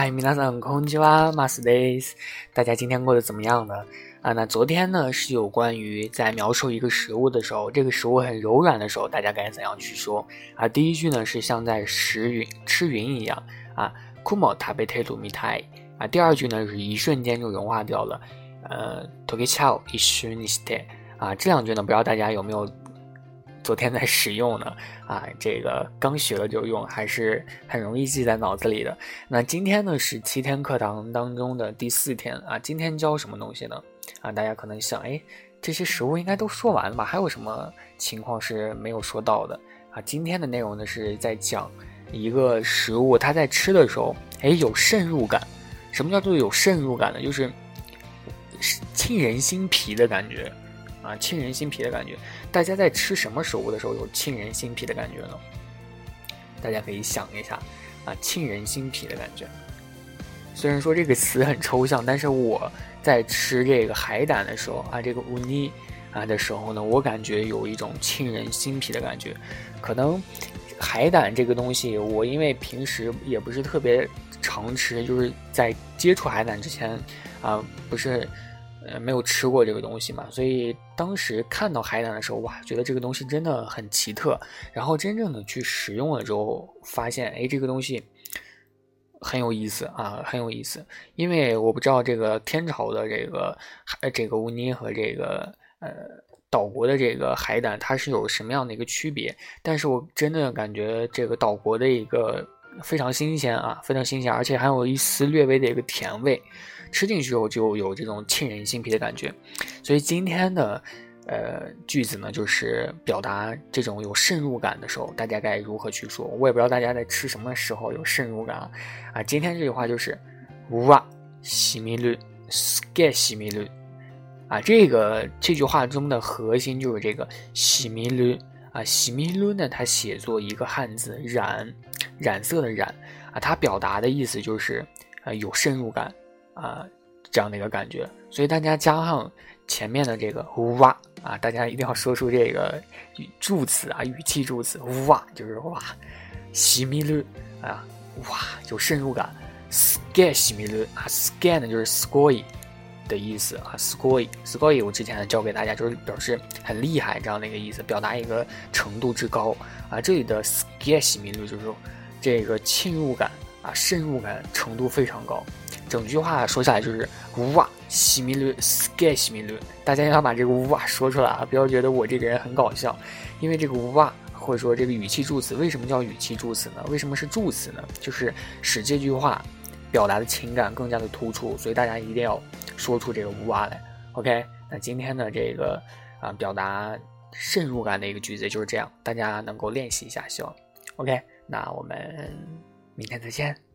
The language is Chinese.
嗨，米娜桑空气哇马斯 days，大家今天过得怎么样呢？啊，那昨天呢是有关于在描述一个食物的时候，这个食物很柔软的时候，大家该怎样去说啊？第一句呢是像在食云吃云一样啊，kumo tabete u m i t a 啊。第二句呢是一瞬间就融化掉了，呃，tokechao ishuniste 啊。这两句呢，不知道大家有没有？昨天在使用呢，啊，这个刚学了就用，还是很容易记在脑子里的。那今天呢是七天课堂当中的第四天啊，今天教什么东西呢？啊，大家可能想，哎，这些食物应该都说完了吧？还有什么情况是没有说到的？啊，今天的内容呢是在讲一个食物，它在吃的时候，哎，有渗入感。什么叫做有渗入感呢？就是沁人心脾的感觉。啊，沁人心脾的感觉。大家在吃什么食物的时候有沁人心脾的感觉呢？大家可以想一下，啊，沁人心脾的感觉。虽然说这个词很抽象，但是我在吃这个海胆的时候啊，这个乌尼啊的时候呢，我感觉有一种沁人心脾的感觉。可能海胆这个东西，我因为平时也不是特别常吃，就是在接触海胆之前啊，不是。呃，没有吃过这个东西嘛，所以当时看到海胆的时候，哇，觉得这个东西真的很奇特。然后真正的去食用了之后，发现，哎，这个东西很有意思啊，很有意思。因为我不知道这个天朝的这个海，这个乌尼和这个呃岛国的这个海胆，它是有什么样的一个区别？但是我真的感觉这个岛国的一个非常新鲜啊，非常新鲜，而且还有一丝略微的一个甜味。吃进去后就有这种沁人心脾的感觉，所以今天的呃句子呢，就是表达这种有渗入感的时候，大家该如何去说？我也不知道大家在吃什么时候有渗入感啊！啊，今天这句话就是哇，西米绿，ske 西米绿啊，这个这句话中的核心就是这个西米绿啊，西米绿呢，它写作一个汉字染，染色的染啊，它表达的意思就是呃有渗入感。啊，这样的一个感觉，所以大家加上前面的这个哇啊，大家一定要说出这个语助词啊，语气助词哇，就是哇，西米绿啊，哇，有渗入感，scan 西米绿啊，scan 呢就是 scoy 的意思啊，scoy，scoy 我之前教给大家就是表示很厉害这样的一个意思，表达一个程度之高啊，这里的 scan 西米绿就是说这个侵入感啊，渗入感程度非常高。整句话说下来就是哇，西米绿，sky 西米绿，大家要把这个哇说出来啊！不要觉得我这个人很搞笑，因为这个哇或者说这个语气助词，为什么叫语气助词呢？为什么是助词呢？就是使这句话表达的情感更加的突出，所以大家一定要说出这个哇来。OK，那今天的这个啊表达渗入感的一个句子就是这样，大家能够练习一下，希望 OK。那我们明天再见。